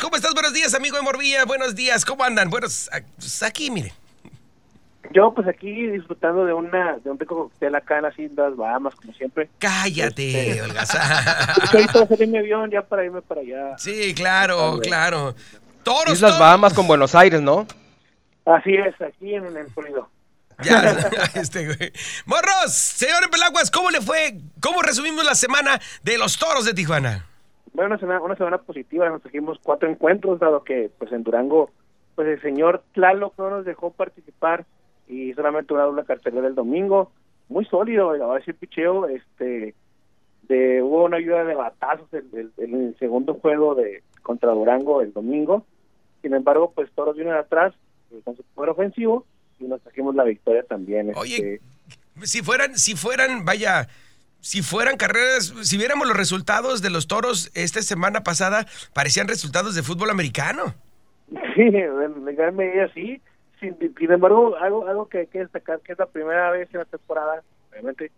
¿cómo estás? Buenos días, amigo de Morvilla. Buenos días, ¿cómo andan? Buenos, aquí, mire. Yo, pues aquí disfrutando de una de un rico cóctel acá en las Islas Bahamas, como siempre. Cállate, Este- holgazán. Ahorita va a mi avión ya para irme para allá. Sí, claro, claro. Toros, Islas toros. Bahamas con Buenos Aires, ¿no? Así es, aquí en el Florido. Ya, este güey. Morros, señor Pelaguas, ¿cómo le fue? ¿Cómo resumimos la semana de los toros de Tijuana? Bueno, una semana, una semana positiva, nos trajimos cuatro encuentros, dado que pues en Durango, pues el señor Tlaloc no nos dejó participar y solamente una doble cartelera del domingo, muy sólido, ahora sí picheo, este, de, hubo una ayuda de batazos en, el segundo juego de contra Durango el domingo, sin embargo, pues todos vienen atrás eh, con su poder ofensivo y nos trajimos la victoria también. Oye, este, Si fueran, si fueran, vaya, si fueran carreras, si viéramos los resultados de los toros esta semana pasada, parecían resultados de fútbol americano. Sí, en gran medida sí. Sin, sin embargo, algo, algo que hay que destacar, que es la primera vez en la temporada, obviamente,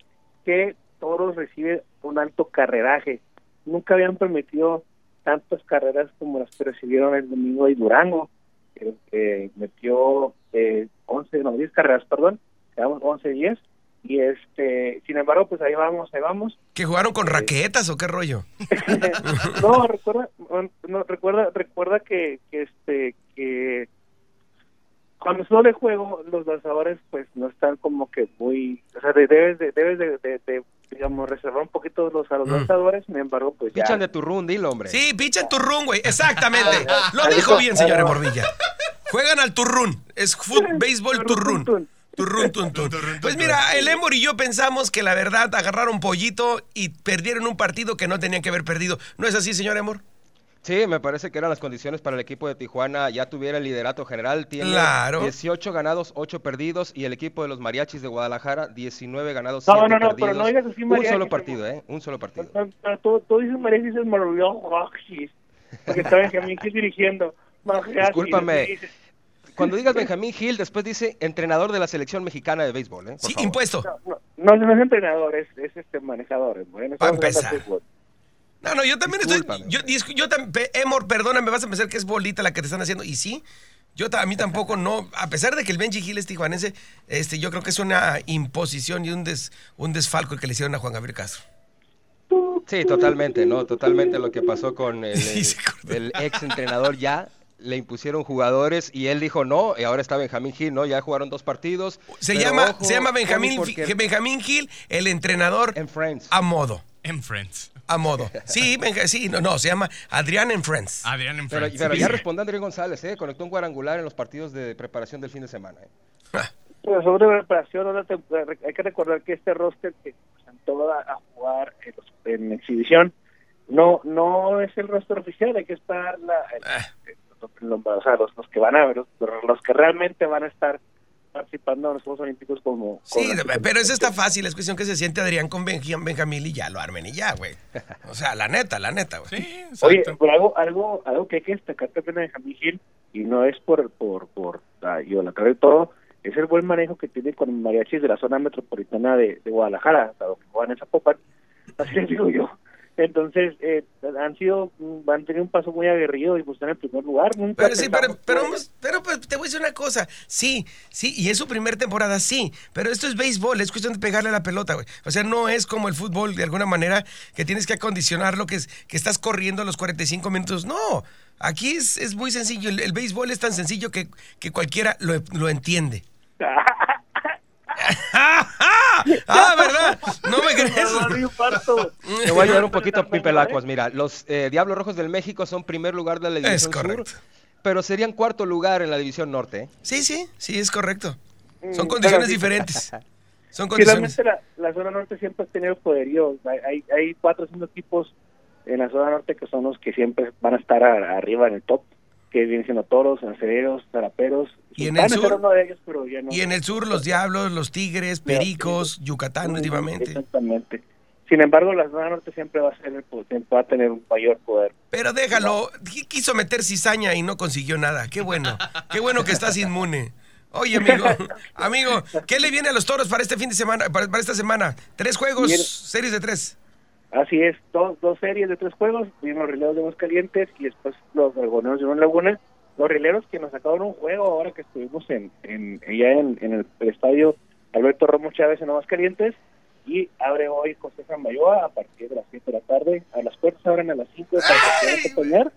que Toros recibe un alto carreraje. Nunca habían permitido tantas carreras como las que recibieron el domingo de Durango, que metió eh, 11, no, 10 carreras, perdón, quedamos 11-10. Y este, sin embargo, pues ahí vamos, ahí vamos. ¿Que jugaron con raquetas o qué rollo? no, recuerda, no, recuerda, recuerda que, que este, que cuando solo de juego, los lanzadores pues no están como que muy, o sea, de- debes de, debes de, de- de, digamos, reservar un poquito los, a los Mm. lanzadores, sin embargo, pues ya. Pichan de tu run, dilo, hombre. Sí, pichan turrún, güey. Exactamente. Lo dijo bien, señor Morvilla. Juegan al turrún. Es fut, béisbol turrún. Turrún, tun, tun. Pues mira, el Embor y yo pensamos que la verdad agarraron pollito y perdieron un partido que no tenían que haber perdido. ¿No es así, señor Embor? Sí, me parece que eran las condiciones para el equipo de Tijuana. Ya tuviera el liderato general. Tiene Claro. 18 ganados, 8 perdidos. Y el equipo de los mariachis de Guadalajara, 19 ganados, No, 7 no, no, perdidos. pero no digas así, Un mariachis, solo como- partido, ¿eh? Un solo partido. Tú, tú dices María dices Maravillón Roxis, porque está Benjamín Gil dirigiendo. Mariachis, Discúlpame. Cuando digas Benjamín Gil, después dice entrenador de la selección mexicana de béisbol, ¿eh? Por Sí, favor. impuesto. No, no, no es entrenador, es, es este manejador. Bueno, Pa' estamos hablando de empezar. No, no, yo también Discúlpame. estoy. Yo, yo tam- pe- Emor, perdóname, vas a pensar que es bolita la que te están haciendo. Y sí, yo a mí tampoco no. A pesar de que el Benji Gil es tijuanense, este, yo creo que es una imposición y un, des, un desfalco el que le hicieron a Juan Gabriel Castro. Sí, totalmente, ¿no? Totalmente lo que pasó con el, acordó. el ex entrenador ya. Le impusieron jugadores y él dijo no, y ahora está Benjamín Gil, ¿no? Ya jugaron dos partidos. Se llama, ojo, se llama Benjamín, porque Benjamín Gil, el entrenador En Friends. a modo. En Friends. A modo. Sí, Benja- sí, no, no, se llama Adrián en Friends. Adrián en Friends. pero ya respondió Andrés González, ¿eh? Conectó un cuadrangular en los partidos de preparación del fin de semana. ¿eh? Pero sobre preparación, ahora te- hay que recordar que este roster que presentó a, a jugar en, los- en exhibición no no es el roster oficial, hay que estar la, el- Ah. Los, o sea, los, los que van a ver, los, los que realmente van a estar participando en los Juegos Olímpicos como... Sí, como- pero eso está fácil, es cuestión que se siente Adrián con Benjamín, Benjamín y ya lo armen y ya, güey. O sea, la neta, la neta, güey. Sí, Oye, pero algo, algo, algo que hay que destacar también de Benjamín Gil, y no es por, por, por ah, idolatrar de todo, es el buen manejo que tiene con mariachis de la zona metropolitana de, de Guadalajara, dado que juegan en Zapopan, así les digo yo. Entonces, eh, han sido, mm, han tenido un paso muy aguerrido y pues están en primer lugar. Nunca Pero sí, pero, pero, vamos- pero, pues, te voy a decir una cosa. Sí, sí, y es su primer temporada, sí. Pero esto es béisbol, es cuestión de pegarle a la pelota, güey. O sea, no es como el fútbol, de alguna manera, que tienes que acondicionar lo que es, que estás corriendo los 45 minutos. No, aquí es, es muy sencillo. El, el béisbol es tan sencillo que, que cualquiera lo, lo entiende. ah, ¿verdad? No me crees. Te voy a ayudar un poquito, Pipe Lacuas. Mira, los eh, Diablos Rojos del México son primer lugar de la Es División correcto. Sur, pero serían cuarto lugar en la División Norte. ¿eh? Sí, sí, sí, es correcto. Son Mm, condiciones pero sí. diferentes. Son condiciones. Finalmente la, la zona norte siempre ha tenido poderío. Hay, hay, hay cuatro o cinco equipos en la zona norte que son los que siempre van a estar a- arriba en el top, que vienen siendo toros, acereros, zaraperos. Y en el sur- era uno de ellos, pero ya no. Y en el sur, los Diablos, los Tigres, Pericos, Yucatán últimamente. Exactamente. Sin embargo, la zona norte siempre va a ser va a tener un mayor poder. Pero déjalo, Qui- quiso meter cizaña y no consiguió nada. Qué bueno, qué bueno que estás inmune. Oye, amigo, amigo, ¿qué le viene a los toros para este fin de semana, para, para esta semana? Tres juegos, series de tres. Así es, dos, dos series de tres juegos, vimos los rileros de Aguascalientes y después los dragoneros de Unión Laguna. Los rileros que nos sacaron un juego ahora que estuvimos en, en ya en, en el, estadio Alberto Romo Chávez en Aguascalientes y abre hoy José Zambayoa a partir de las 7 de la tarde. A las puertas abren a las 5 para que puedan acompañar.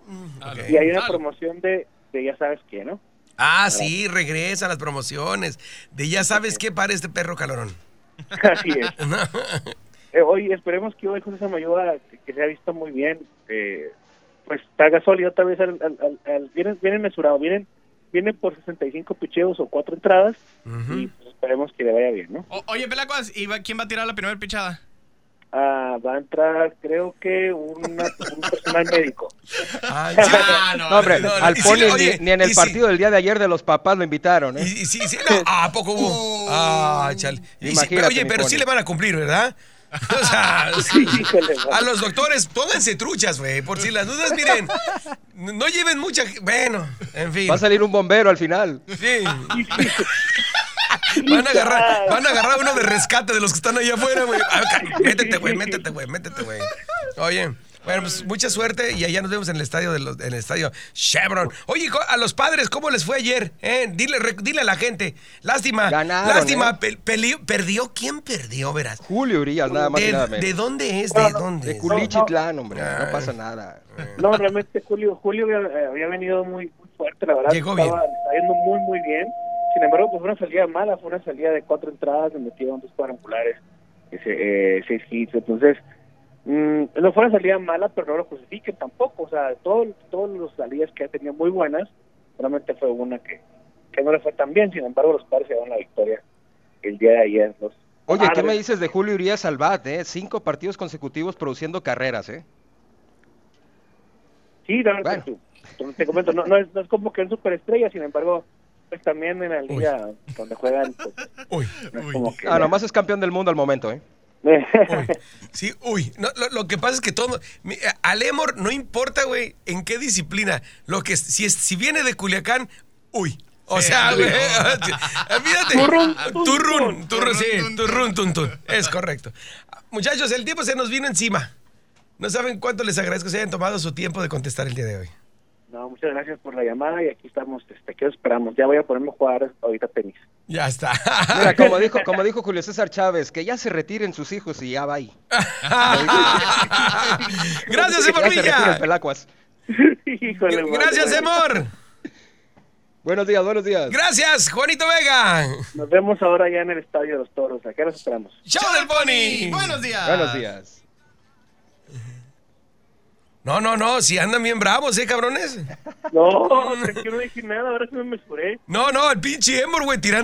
Ok. Y hay una promoción de, de ya sabes qué, ¿no? Ah, sí, regresan las promociones. De ya sabes qué para este perro calorón. Así es. Eh, hoy esperemos que hoy José Samayoa, que, que se ha visto muy bien, eh, pues haga sólido otra vez. Al, al, al- al- vienen, vienen mesurados, vienen, vienen por 65 picheos o cuatro entradas y pues, esperemos que le vaya bien, ¿no? O- oye, Pelacuas, ¿y va- quién va a tirar la primera pichada? Ah, va a entrar, creo que una, un personal médico. Ah, No, hombre, no, no, al y oye, ni, ni en y el partido del día de ayer de los papás lo invitaron, Y, ¿eh? y sí, sí, no, ¿a poco hubo? Ah, chale. Y pero, oye, pero Pony. sí le van a cumplir, ¿verdad? O sea, sí. Híjole, a los doctores, pónganse truchas, güey, por si las dudas, miren, no lleven mucha, bueno, en fin. Va a salir un bombero al final. Sí. Van a agarrar, van a agarrar uno de rescate de los que están ahí afuera, güey. Ah, Métete, güey, métete, güey, métete, güey. Oye, bueno, pues mucha suerte y allá nos vemos en el estadio de los- en el estadio Chevron. Oye, a los padres, ¿cómo les fue ayer? Eh, Dile, re- dile a la gente. Lástima. Ganaron, lástima, ¿eh? pe- peli- perdió. ¿Quién perdió, verás? Julio Urias, nada más y ¿De, dónde es? ¿De dónde De? Culichitlán, hombre, Ah. no pasa nada. No, realmente Julio, Julio había, había venido muy, muy fuerte, la verdad. Llegó estaba, bien. estaba yendo muy, muy bien. Sin embargo, pues fue una salida mala, fue una salida de cuatro entradas, le metieron dos cuadrangulares, ese, eh, seis hits. Entonces, mm, no fue una salida mala, pero no lo justifiquen tampoco. O sea, todo, todas las salidas que ha tenido muy buenas, solamente fue una que, que no le fue tan bien. Sin embargo, los padres se dieron la victoria el día de ayer. Los Oye, ¿qué padres. me dices de Julio Urias al bat, eh? Cinco partidos consecutivos produciendo carreras, ¿eh? Sí, verdad, Bueno. te comento, no, no, es, no es como que es superestrella, sin embargo, pues también en la liga donde juegan, pues, Uy, no que... Ah, nomás es campeón del mundo al momento, ¿eh? Uy. Sí, uy. No, lo, lo que pasa es que todo. Al Emor no importa, güey, en qué disciplina. Lo que si, es, si viene de Culiacán, uy. O Sí, sea, güey. Tun, Turrún, turrún, sí. Tun, tun. Es correcto. Muchachos, el tiempo se nos vino encima. No saben cuánto les agradezco que se hayan tomado su tiempo de contestar el día de hoy. No, muchas gracias por la llamada y aquí estamos, este, os esperamos. Ya voy a ponerme a jugar ahorita tenis. Ya está. Mira, como dijo, como dijo Julio César Chávez, que ya se retiren sus hijos y ya va ahí. Gracias, Emor Villa. Híjole. Gracias, Emor. Buenos días, buenos días. Gracias, Juanito Vega. Nos vemos ahora ya en el Estadio de los Toros. Acá los esperamos. Show del Pony. Buenos días. Buenos días. No, no, no, si andan bien bravos, ¿eh, cabrones? No, que no dije nada, ahora sí me mesuré. No, no, el pinche Emor, güey, tirando.